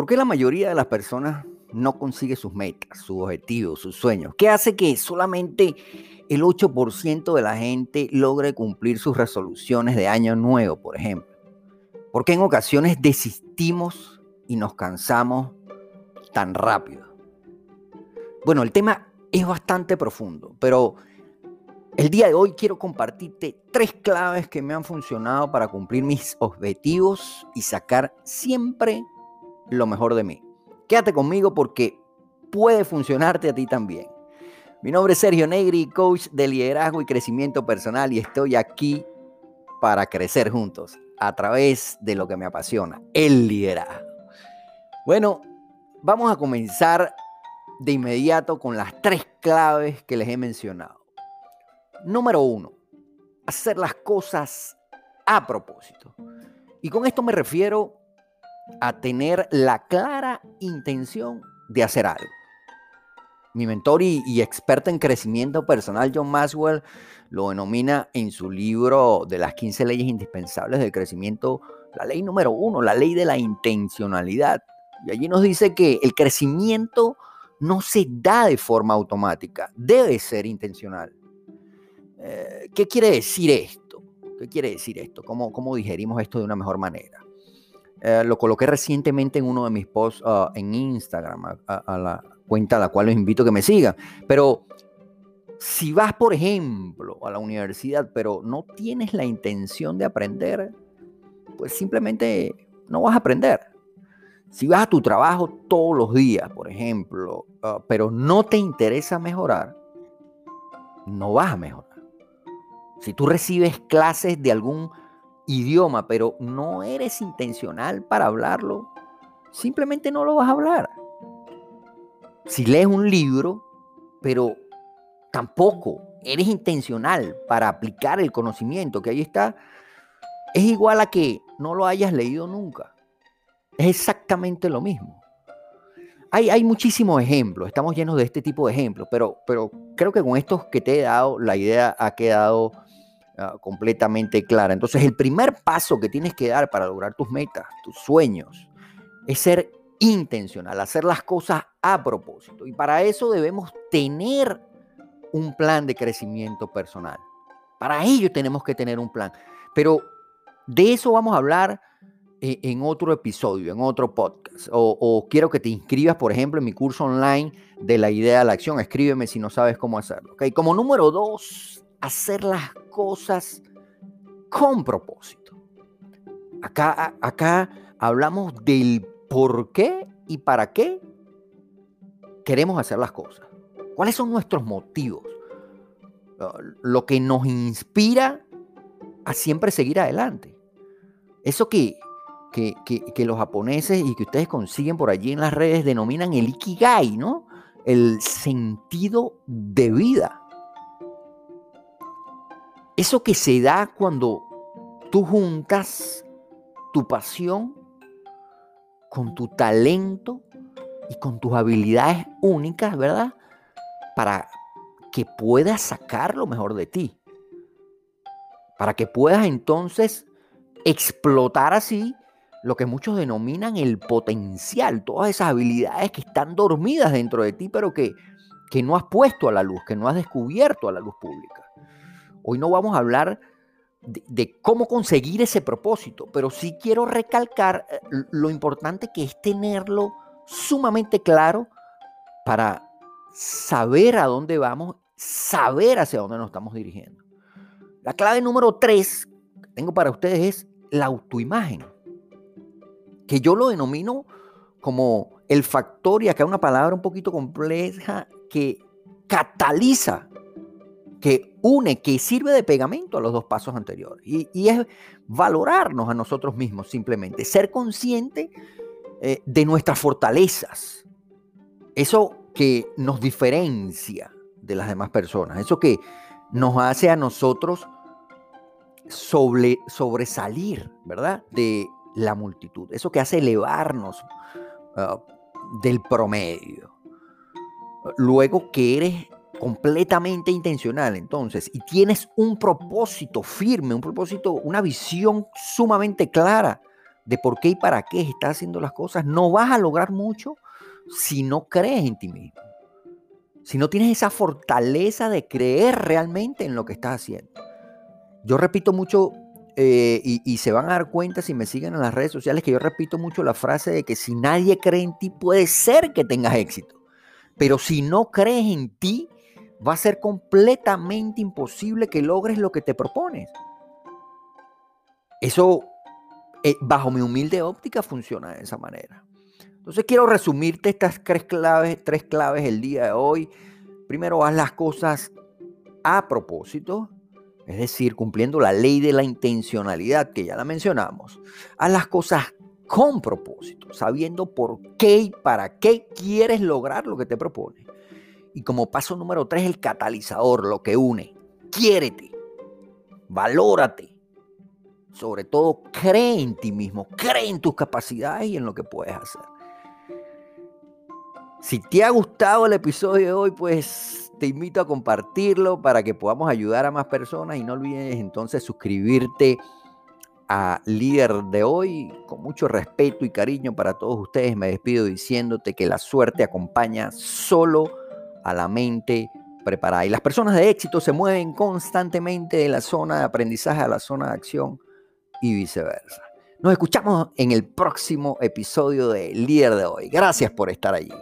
¿Por qué la mayoría de las personas no consigue sus metas, sus objetivos, sus sueños? ¿Qué hace que solamente el 8% de la gente logre cumplir sus resoluciones de año nuevo, por ejemplo? ¿Por qué en ocasiones desistimos y nos cansamos tan rápido? Bueno, el tema es bastante profundo, pero el día de hoy quiero compartirte tres claves que me han funcionado para cumplir mis objetivos y sacar siempre lo mejor de mí. Quédate conmigo porque puede funcionarte a ti también. Mi nombre es Sergio Negri, coach de liderazgo y crecimiento personal y estoy aquí para crecer juntos a través de lo que me apasiona, el liderazgo. Bueno, vamos a comenzar de inmediato con las tres claves que les he mencionado. Número uno, hacer las cosas a propósito. Y con esto me refiero a tener la clara intención de hacer algo. Mi mentor y, experto en crecimiento personal, John Maxwell, lo denomina en su libro de las 15 leyes indispensables del crecimiento, la ley número uno, la ley de la intencionalidad. Y allí nos dice que el crecimiento no se da de forma automática, debe ser intencional. Eh, ¿Qué quiere decir esto? ¿Qué quiere decir esto? ¿Cómo, cómo digerimos esto de una mejor manera? Eh, lo coloqué recientemente en uno de mis posts ah, en Instagram, a, la cuenta a la cual los invito a que me sigan. Pero si vas, por ejemplo, a la universidad, pero no tienes la intención de aprender, pues simplemente no vas a aprender. Si vas a tu trabajo todos los días, por ejemplo, ah, pero no te interesa mejorar, no vas a mejorar. Si tú recibes clases de algún idioma, pero no eres intencional para hablarlo, simplemente no lo vas a hablar. Si lees un libro, pero tampoco eres intencional para aplicar el conocimiento que ahí está, es igual a que no lo hayas leído nunca. Es exactamente lo mismo. Hay, hay muchísimos ejemplos, estamos llenos de este tipo de ejemplos, pero, pero creo que con estos que te he dado, la idea ha quedado Ah, completamente clara. Entonces, el primer paso que tienes que dar para lograr tus metas, tus sueños, es ser intencional, hacer las cosas a propósito. Y para eso debemos tener un plan de crecimiento personal. Para ello tenemos que tener un plan. Pero de eso vamos a hablar eh, en otro episodio, en otro podcast. O, quiero que te inscribas, por ejemplo, en mi curso online de la idea a la acción. Escríbeme si no sabes cómo hacerlo. ¿okay? Como número dos, hacer las cosas con propósito. Acá, acá hablamos del por qué y para qué queremos hacer las cosas. ¿Cuáles son nuestros motivos? Lo que nos inspira a siempre seguir adelante. Eso que, que, que, los japoneses y que ustedes consiguen por allí en las redes denominan el ikigai, ¿no? El sentido de vida. Eso que se da cuando tú juntas tu pasión con tu talento y con tus habilidades únicas, ¿verdad? Para que puedas sacar lo mejor de ti. Para que puedas entonces explotar así lo que muchos denominan el potencial, todas esas habilidades que están dormidas dentro de ti, pero que, que no has puesto a la luz, que no has descubierto a la luz pública. Hoy no vamos a hablar de, cómo conseguir ese propósito, pero sí quiero recalcar eh, lo importante que es tenerlo sumamente claro para saber a dónde vamos, saber hacia dónde nos estamos dirigiendo. La clave número tres que tengo para ustedes es la autoimagen, que yo lo denomino como el factor, y acá una palabra un poquito compleja, que cataliza que une, que sirve de pegamento a los dos pasos anteriores. Y, es valorarnos a nosotros mismos simplemente, ser consciente eh, de nuestras fortalezas, eso que nos diferencia de las demás personas, eso que nos hace a nosotros sobre, sobresalir, ¿verdad? De la multitud, eso que hace elevarnos ah, del promedio. Luego que eres completamente intencional entonces y tienes un propósito firme, un propósito, una visión sumamente clara de por qué y para qué estás haciendo las cosas, no vas a lograr mucho si no crees en ti mismo. Si no tienes esa fortaleza de creer realmente en lo que estás haciendo. Yo repito mucho, eh, y, y, se van a dar cuenta si me siguen en las redes sociales, que yo repito mucho la frase de que si nadie cree en ti, puede ser que tengas éxito. Pero si no crees en ti, va a ser completamente imposible que logres lo que te propones. Eso, eh, bajo mi humilde óptica, funciona de esa manera. Entonces quiero resumirte estas tres claves, tres claves el día de hoy. Primero, haz las cosas a propósito, es decir, cumpliendo la ley de la intencionalidad que ya la mencionamos. Haz las cosas con propósito, sabiendo por qué y para qué quieres lograr lo que te propones. Y como paso número tres, el catalizador, lo que une. Quiérete, valórate. Sobre todo, cree en ti mismo, cree en tus capacidades y en lo que puedes hacer. Si te ha gustado el episodio de hoy, pues te invito a compartirlo para que podamos ayudar a más personas y no olvides entonces suscribirte a líder de hoy. Con mucho respeto y cariño para todos ustedes, me despido diciéndote que la suerte acompaña solo a la mente preparada. Y las personas de éxito se mueven constantemente de la zona de aprendizaje a la zona de acción y viceversa. Nos escuchamos en el próximo episodio de Líder de hoy. Gracias por estar allí.